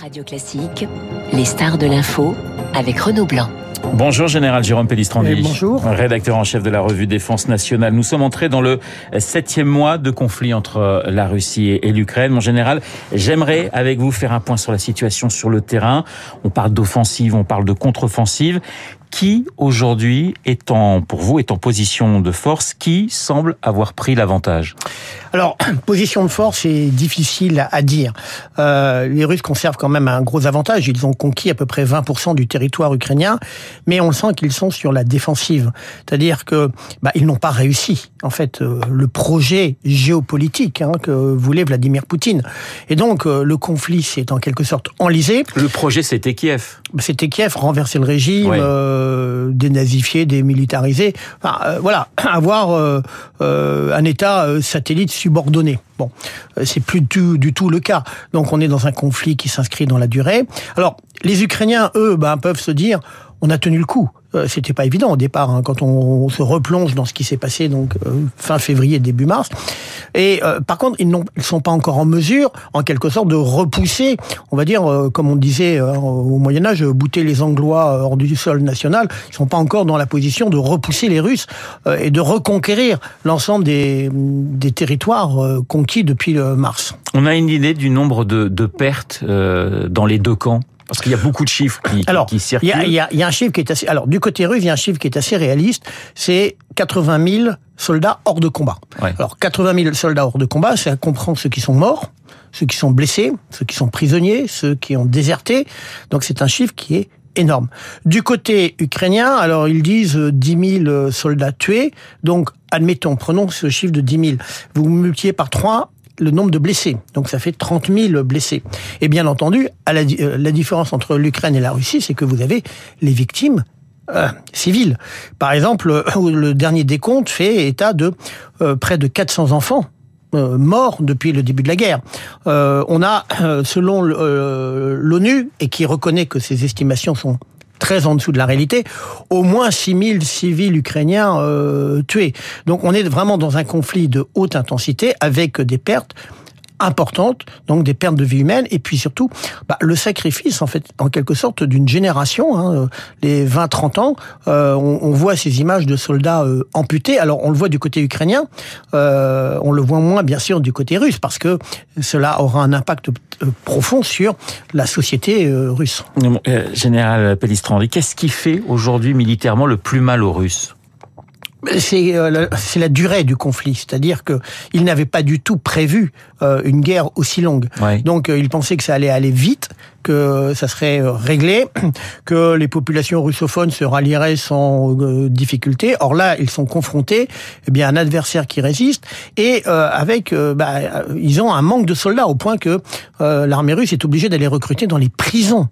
Radio Classique, les stars de l'info avec Renaud Blanc. Bonjour Général Jérôme Pellistrandi. bonjour. Rédacteur en chef de la revue Défense nationale. Nous sommes entrés dans le septième mois de conflit entre la Russie et l'Ukraine. Mon général, j'aimerais avec vous faire un point sur la situation sur le terrain. On parle d'offensive, on parle de contre-offensive qui aujourd'hui est en, pour vous, est en position de force? Qui semble avoir pris l'avantage? Alors, position de force, c'est difficile à dire. Euh, les Russes conservent quand même un gros avantage. Ils ont conquis à peu près 20% du territoire ukrainien, mais on sent qu'ils sont sur la défensive. C'est-à-dire que bah, ils n'ont pas réussi, en fait, euh, le projet géopolitique hein, que voulait Vladimir Poutine. Et donc, euh, le conflit s'est en quelque sorte enlisé. Le projet, c'était Kiev. C'était Kiev, renverser le régime. Euh, euh, dénazifier, démilitariser. Enfin, euh, voilà, avoir euh, un État satellite subordonné. Bon, c'est plus du, du, tout le cas. Donc on est dans un conflit qui s'inscrit dans la durée. Alors les Ukrainiens, eux, ben, peuvent se dire, on a tenu le coup. Euh, c'était pas évident au départ hein, quand on, se replonge dans ce qui s'est passé donc euh, fin février début mars. Et euh, par contre, ils ne sont pas encore en mesure, en quelque sorte, de repousser, on va dire, comme on disait au Moyen Âge, bouter les Anglois hors du sol national. Ils sont pas encore dans la position de repousser les Russes et de reconquérir l'ensemble des, des territoires conquis depuis mars. On a une idée du nombre de, de pertes dans les deux camps? Parce qu'il y a beaucoup de chiffres qui, alors, qui circulent. Il y, a, il y a un chiffre qui est assez. Alors, du côté russe, il y a un chiffre qui est assez réaliste. C'est 80 000 soldats hors de combat. Ouais. Alors, 80 000 soldats hors de combat, ça comprend ceux qui sont morts, ceux qui sont blessés, ceux qui sont prisonniers, ceux qui ont déserté. Donc, c'est un chiffre qui est énorme. Du côté ukrainien, alors ils disent 10 000 soldats tués. Donc, admettons, prenons ce chiffre de 10 000. Vous multipliez par 3, le nombre de blessés. Donc ça fait 30 000 blessés. Et bien entendu, à la, euh, la différence entre l'Ukraine et la Russie, c'est que vous avez les victimes euh, civiles. Par exemple, euh, le dernier décompte fait état de près de 400 enfants morts depuis le début de la guerre. On a, selon l'ONU, et qui reconnaît que ces estimations sont très en dessous de la réalité, au moins 6000 civils ukrainiens euh, tués. Donc on est vraiment dans un conflit de haute intensité avec des pertes importantes, donc des pertes de vie humaine, et puis surtout bah, le sacrifice en fait, en quelque sorte, d'une génération, hein, les 20-30 ans. Euh, on, on, voit ces images de soldats euh, amputés. Alors on le voit du côté ukrainien, euh, on le voit moins bien sûr du côté russe, parce que cela aura un impact euh, profond sur la société euh, russe. Général Pellistrandi, qu'est-ce qui fait aujourd'hui militairement le plus mal aux Russes? C'est euh, c'est la durée du conflit, c'est-à-dire que il n'avait pas du tout prévu euh, une guerre aussi longue. Ouais. Donc euh, il pensait que ça allait aller vite, que ça serait réglé, que les populations russophones se rallieraient sans euh, difficulté. Or là, ils sont confrontés eh bien à un adversaire qui résiste et euh, avec bah, ils ont un manque de soldats au point que l'armée russe est obligée d'aller recruter dans les prisons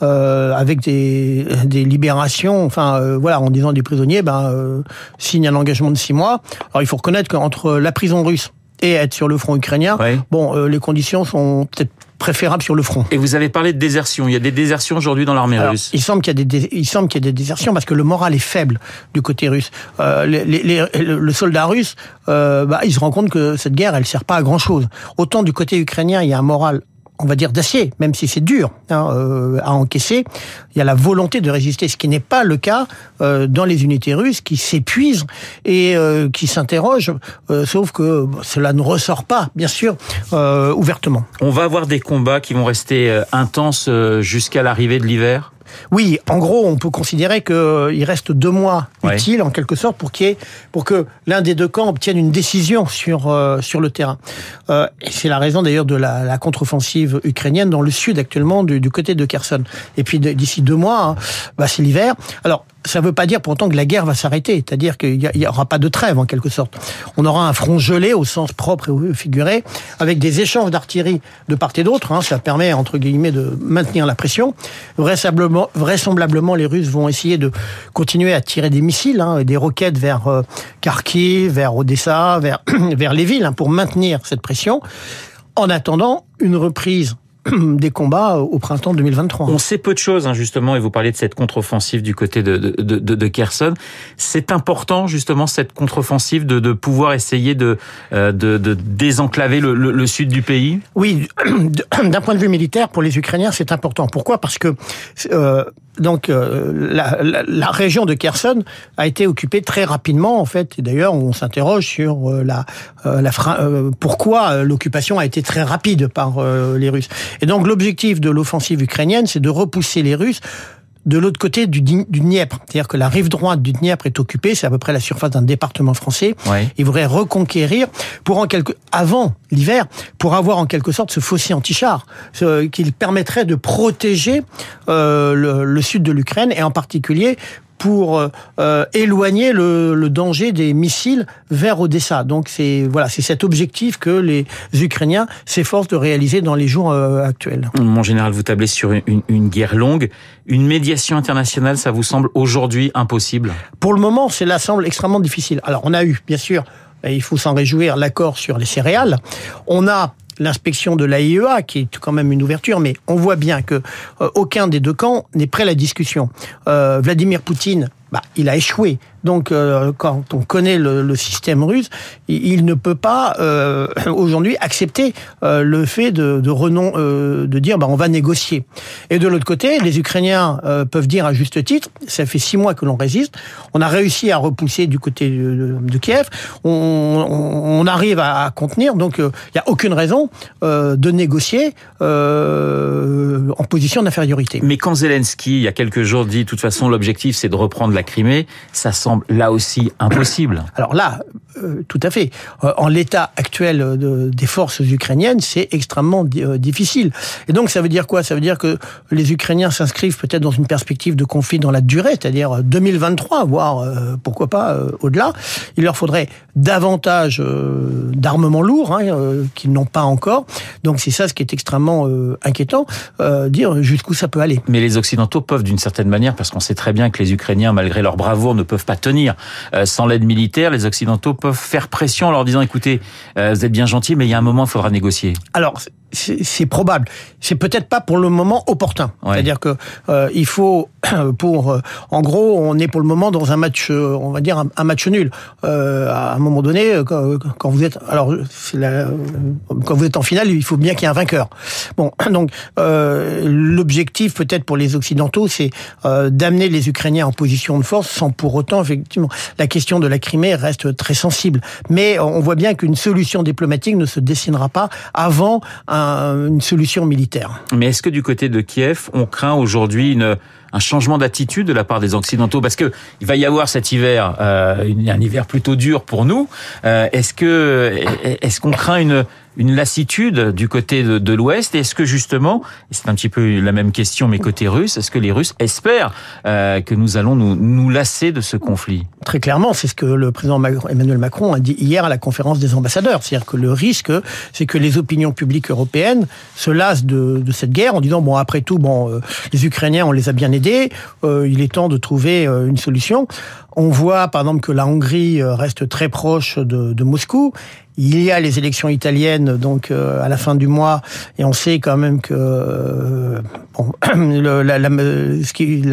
avec des, des libérations. Enfin voilà, en disant des prisonniers, ben signe un engagement de six mois. Alors il faut reconnaître qu'entre la prison russe et être sur le front ukrainien, oui. bon, euh, les conditions sont peut-être préférables sur le front. Et vous avez parlé de désertion. Il y a des désertions aujourd'hui dans l'armée russe. Il semble qu'il y qu'il y a des désertions parce que le moral est faible du côté russe. Euh, les, les, les, le soldat russe, euh, bah, il se rend compte que cette guerre, elle sert pas à grand chose. Autant du côté ukrainien, il y a un moral on va dire d'acier, même si c'est dur hein, euh, à encaisser. Il y a la volonté de résister, ce qui n'est pas le cas euh, dans les unités russes qui s'épuisent et euh, qui s'interrogent, sauf que cela ne ressort pas, bien sûr, ouvertement. On va avoir des combats qui vont rester intenses jusqu'à l'arrivée de l'hiver? Oui, en gros, on peut considérer qu'il reste deux mois ouais. utiles, en quelque sorte, pour, pour que l'un des deux camps obtienne une décision sur, euh, sur le terrain. Euh, et c'est la raison d'ailleurs de la, la contre-offensive ukrainienne dans le sud actuellement, du, du côté de Kherson. Et puis d'ici deux mois, hein, bah, c'est l'hiver. Alors, ça ne veut pas dire pourtant que la guerre va s'arrêter, c'est-à-dire qu'il n'y aura pas de trêve en quelque sorte. On aura un front gelé au sens propre et figuré, avec des échanges d'artillerie de part et d'autre. Hein, ça permet entre guillemets de maintenir la pression. Vraisemblablement, vraisemblablement, les Russes vont essayer de continuer à tirer des missiles, hein, des roquettes vers euh, Kharkiv, vers Odessa, vers vers les villes hein, pour maintenir cette pression. En attendant une reprise des combats au printemps 2023. On sait peu de choses, hein, justement, et vous parliez de cette contre-offensive du côté de, de, de, de Kherson. C'est important, justement, cette contre-offensive de, de pouvoir essayer de, de, de désenclaver le, le, le, sud du pays? Oui, d'un point de vue militaire, pour les Ukrainiens, c'est important. Pourquoi? Parce que euh, donc euh, la, la, la, région de Kherson a été occupée très rapidement en fait. Et d'ailleurs, on s'interroge sur euh, la, euh, la euh, pourquoi l'occupation a été très rapide par les Russes. Et donc l'objectif de l'offensive ukrainienne, c'est de repousser les Russes de l'autre côté du, du Dniepr. C'est-à-dire que la rive droite du Dniepr est occupée, c'est à peu près la surface d'un département français. Ouais. Ils voudraient reconquérir pour en quelque avant l'hiver pour avoir en quelque sorte ce fossé anti-char euh, qui permettrait de protéger euh, le, le sud de l'Ukraine et en particulier pour euh, éloigner le, le, danger des missiles vers Odessa. Donc c'est voilà, c'est cet objectif que les Ukrainiens s'efforcent de réaliser dans les jours euh, actuels. Mon général, vous tablez sur une, une, guerre longue, une médiation internationale, ça vous semble aujourd'hui impossible? Pour le moment, cela semble extrêmement difficile. Alors on a eu, bien sûr, et il faut s'en réjouir, l'accord sur les céréales. On a l'inspection de l'AIEA, qui est quand même une ouverture, mais on voit bien que euh, aucun des deux camps n'est prêt à la discussion. Euh, Vladimir Poutine, bah, il a échoué. Donc, euh, quand on connaît le, système russe, il ne peut pas euh, aujourd'hui accepter euh, le fait de, de dire, bah, on va négocier. Et de l'autre côté, les Ukrainiens peuvent dire à juste titre, ça fait six mois que l'on résiste, on a réussi à repousser du côté de, Kiev, on, on, arrive à, à contenir, donc il n'y a aucune raison de négocier en position d'infériorité. Mais quand Zelensky, il y a quelques jours, dit, de toute façon, l'objectif, c'est de reprendre la Crimée, ça semble là aussi impossible. Alors là, euh, tout à fait. Euh, en l'état actuel de, des forces ukrainiennes, c'est extrêmement euh, difficile. Et donc ça veut dire quoi? Ça veut dire que les Ukrainiens s'inscrivent peut-être dans une perspective de conflit dans la durée, c'est-à-dire 2023, voire euh, pourquoi pas euh, au-delà. Il leur faudrait davantage euh, d'armements lourds hein, qu'ils n'ont pas encore. Donc c'est ça ce qui est extrêmement inquiétant, dire jusqu'où ça peut aller. Mais les Occidentaux peuvent d'une certaine manière, parce qu'on sait très bien que les Ukrainiens, malgré leur bravoure, ne peuvent pas tenir sans l'aide militaire. Les Occidentaux peuvent faire pression en leur disant écoutez, euh, vous êtes bien gentil, mais il y a un moment, il faudra négocier. Alors, c'est probable. C'est peut-être pas pour le moment opportun. Ouais. C'est-à-dire que euh, il faut pour, euh, en gros, on est pour le moment dans un match, euh, on va dire un, un match nul. Euh, à un moment donné, quand, quand vous êtes, alors la, quand vous êtes en finale, il faut bien qu'il y ait un vainqueur. Bon, donc l'objectif peut-être pour les occidentaux, c'est d'amener les Ukrainiens en position de force, sans pour autant, effectivement, la question de la Crimée reste très sensible. Mais on voit bien qu'une solution diplomatique ne se dessinera pas avant un, une solution militaire. Mais est-ce que du côté de Kiev, on craint aujourd'hui un changement d'attitude de la part des occidentaux? Parce que il va y avoir cet hiver euh, un hiver plutôt dur pour nous euh, est-ce que est-ce qu'on craint une une lassitude du côté de, de l'Ouest Est-ce que justement, c'est un petit peu la même question, mais côté russe, est-ce que les Russes espèrent euh, que nous allons nous, nous lasser de ce conflit? Très clairement, c'est ce que le président Emmanuel Macron a dit hier à la conférence des ambassadeurs. C'est-à-dire que le risque, c'est que les opinions publiques européennes se lassent de, de, cette guerre en disant bon après tout, bon euh, les Ukrainiens on les a bien aidés, euh, il est temps de trouver euh, une solution. On voit par exemple que la Hongrie reste très proche de, de Moscou il y a les élections italiennes donc euh, à la fin du mois et on sait quand même que euh, bon,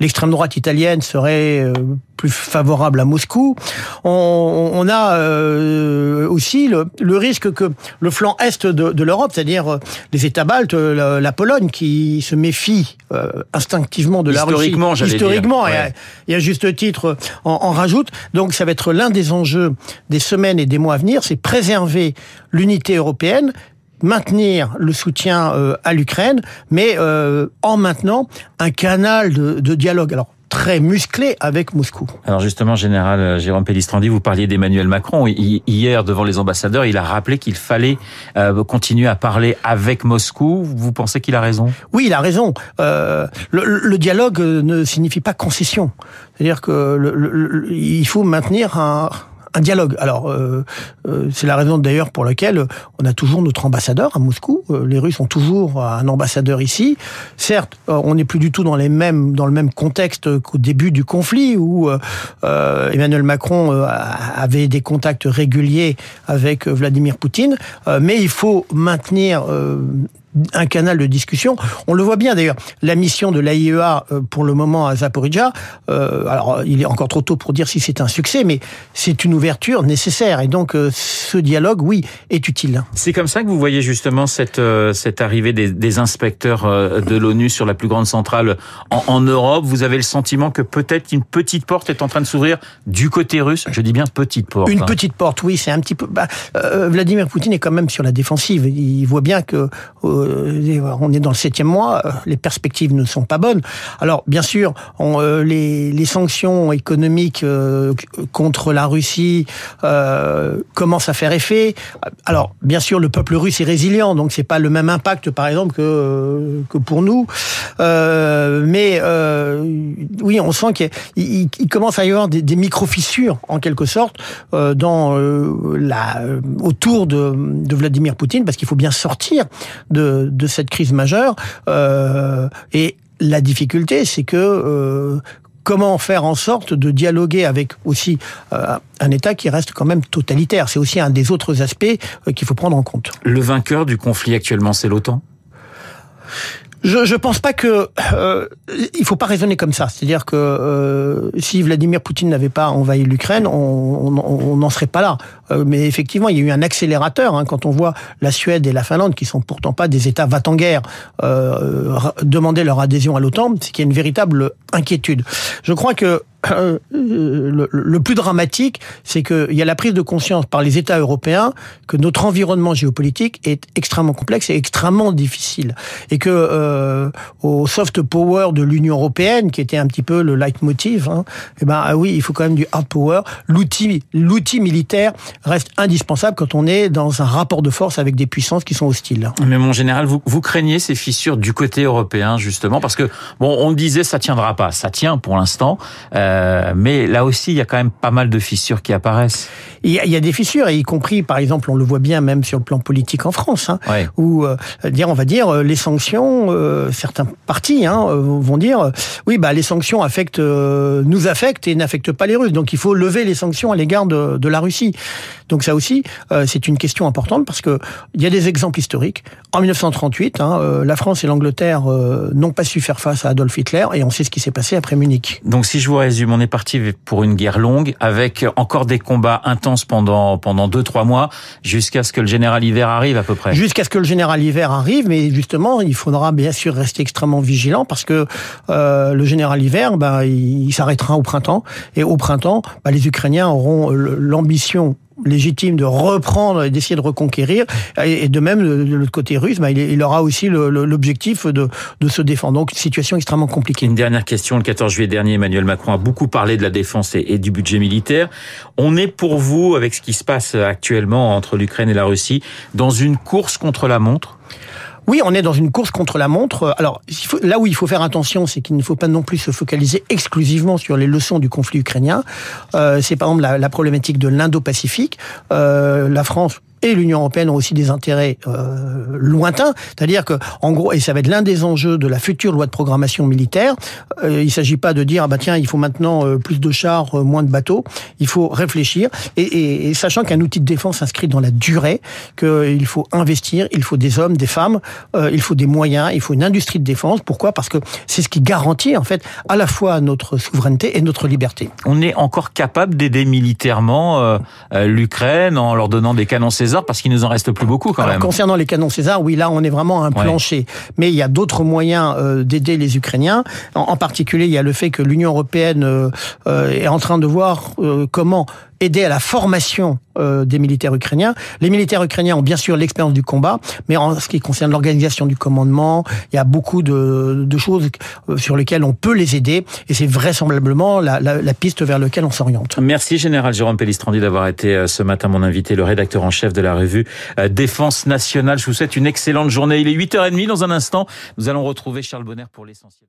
l'extrême droite italienne serait euh, plus favorable à Moscou. On, on a euh, aussi le, le, risque que le flanc est de, de l'Europe, c'est-à-dire les États baltes, la, la, Pologne, qui se méfie euh, instinctivement de la Russie, historiquement, ouais. et, à, et, à, juste titre, en, en rajoute. Donc ça va être l'un des enjeux des semaines et des mois à venir, c'est préserver l'unité européenne, maintenir le soutien euh, à l'Ukraine, mais euh, en maintenant un canal de, de dialogue. Alors très musclé avec Moscou. Alors justement, général euh, Jérôme Pellistrandi, vous parliez d'Emmanuel Macron. Hier, devant les ambassadeurs, il a rappelé qu'il fallait euh, continuer à parler avec Moscou. Vous pensez qu'il a raison? Oui, il a raison. Euh, le, le, dialogue ne signifie pas concession. C'est-à-dire que le, le, il faut maintenir un un dialogue. Alors, euh, euh, c'est la raison d'ailleurs pour laquelle on a toujours notre ambassadeur à Moscou. Euh, les Russes ont toujours un ambassadeur ici. Certes, on n'est plus du tout dans les mêmes dans le même contexte qu'au début du conflit où euh, Emmanuel Macron avait des contacts réguliers avec Vladimir Poutine, mais il faut maintenir un canal de discussion. On le voit bien d'ailleurs. La mission de l'AIEA pour le moment à Zaporizhia, alors il est encore trop tôt pour dire si c'est un succès, mais c'est une ouverture nécessaire. Et donc ce dialogue, oui, est utile. C'est comme ça que vous voyez justement cette cette arrivée des, des inspecteurs de l'ONU sur la plus grande centrale en, en Europe. Vous avez le sentiment que peut-être une petite porte est en train de s'ouvrir du côté russe? Je dis bien petite porte. Une hein. petite porte, oui, c'est un petit peu. Bah, euh, Vladimir Poutine est quand même sur la défensive. Il voit bien que euh, on est dans le septième mois, euh, les perspectives ne sont pas bonnes. Alors, bien sûr, euh, les, sanctions économiques euh, contre la Russie commencent à faire effet. Alors, bien sûr, le peuple russe est résilient, donc c'est pas le même impact, par exemple, que que pour nous. mais oui, on sent qu'il il, commence à y avoir des, micro-fissures, en quelque sorte, euh, dans euh, la, euh, autour de, de, Vladimir Poutine, parce qu'il faut bien sortir de, de cette crise majeure. et la difficulté, c'est que comment faire en sorte de dialoguer avec aussi un État qui reste quand même totalitaire? C'est aussi un des autres aspects qu'il faut prendre en compte. Le vainqueur du conflit actuellement, c'est l'OTAN? Je je pense pas que euh, il faut pas raisonner comme ça. C'est-à-dire que euh, si Vladimir Poutine n'avait pas envahi l'Ukraine, on n'en serait pas là. Euh, mais effectivement, il y a eu un accélérateur hein, quand on voit la Suède et la Finlande, qui sont pourtant pas des États va en guerre, euh, demander leur adhésion à l'OTAN, c'est qu'il y a une véritable inquiétude. Je crois que euh, le, le, plus dramatique, c'est qu'il y a la prise de conscience par les États européens que notre environnement géopolitique est extrêmement complexe et extrêmement difficile, et que euh, au soft power de l'Union européenne, qui était un petit peu le leitmotiv, hein, eh ben ah oui, il faut quand même du hard power. L'outil, militaire reste indispensable quand on est dans un rapport de force avec des puissances qui sont hostiles. Mais mon général, vous, craignez ces fissures du côté européen justement, parce que bon, on disait ça tiendra pas, ça tient pour l'instant. Euh, euh, mais là aussi, il y a quand même pas mal de fissures qui apparaissent. Il y a, il y a des fissures, y compris, par exemple, on le voit bien même sur le plan politique en France, hein, ouais. où euh, dire, on va dire, euh, les sanctions, euh, certains partis hein, euh, vont dire, oui, bah les sanctions affectent, nous affectent et n'affectent pas les Russes, donc il faut lever les sanctions à l'égard de, de, la Russie. Donc ça aussi, c'est une question importante parce que il y a des exemples historiques. En 1938, hein, la France et l'Angleterre n'ont pas su faire face à Adolf Hitler et on sait ce qui s'est passé après Munich. Donc si je vous résume on est parti pour une guerre longue avec encore des combats intenses pendant pendant deux trois mois jusqu'à ce que le général hiver arrive à peu près. Jusqu'à ce que le général hiver arrive, mais justement il faudra bien sûr rester extrêmement vigilant parce que euh, le général hiver, bah, il, s'arrêtera au printemps et au printemps, bah, les Ukrainiens auront l'ambition légitime de reprendre et d'essayer de reconquérir. Et de même, de l'autre côté russe, bah, il aura aussi l'objectif de, de se défendre. Donc, une situation extrêmement compliquée. Une dernière question. Le 14 juillet dernier, Emmanuel Macron a beaucoup parlé de la défense et, et du budget militaire. On est pour vous, avec ce qui se passe actuellement entre l'Ukraine et la Russie, dans une course contre la montre? Oui, on est dans une course contre la montre. Alors, faut, là où il faut faire attention, c'est qu'il ne faut pas non plus se focaliser exclusivement sur les leçons du conflit ukrainien. Euh, c'est par exemple la, la problématique de l'Indo-Pacifique. Euh, la France et l'Union européenne ont aussi des intérêts euh, lointains, c'est-à-dire que en gros, et ça va être l'un des enjeux de la future loi de programmation militaire. Euh, il s'agit pas de dire ah bah tiens il faut maintenant euh, plus de chars, euh, moins de bateaux. Il faut réfléchir et, et, et sachant qu'un outil de défense s'inscrit dans la durée, qu'il faut investir, il faut des hommes, des femmes, euh, il faut des moyens, il faut une industrie de défense. Pourquoi? Parce que c'est ce qui garantit en fait à la fois notre souveraineté et notre liberté. On est encore capable d'aider militairement euh, l'Ukraine en leur donnant des canons César parce qu'il nous en reste plus beaucoup quand Alors, même. Concernant les canons César, oui, là on est vraiment à un plancher. Mais il y a d'autres moyens euh, d'aider les Ukrainiens. En, en, particulier, il y a le fait que l'Union européenne euh, euh, est en train de voir euh, comment aider à la formation euh, des militaires ukrainiens. Les militaires ukrainiens ont bien sûr l'expérience du combat, mais en ce qui concerne l'organisation du commandement, il y a beaucoup de, de, choses euh, sur lesquelles on peut les aider, et c'est vraisemblablement la, la, la, piste vers laquelle on s'oriente. Merci Général Jérôme Pellistrandi d'avoir été euh, ce matin mon invité, le rédacteur en chef de la revue Défense nationale. Je vous souhaite une excellente journée. Il est 8h30 dans un instant. Nous allons retrouver Charles Bonner pour l'essentiel.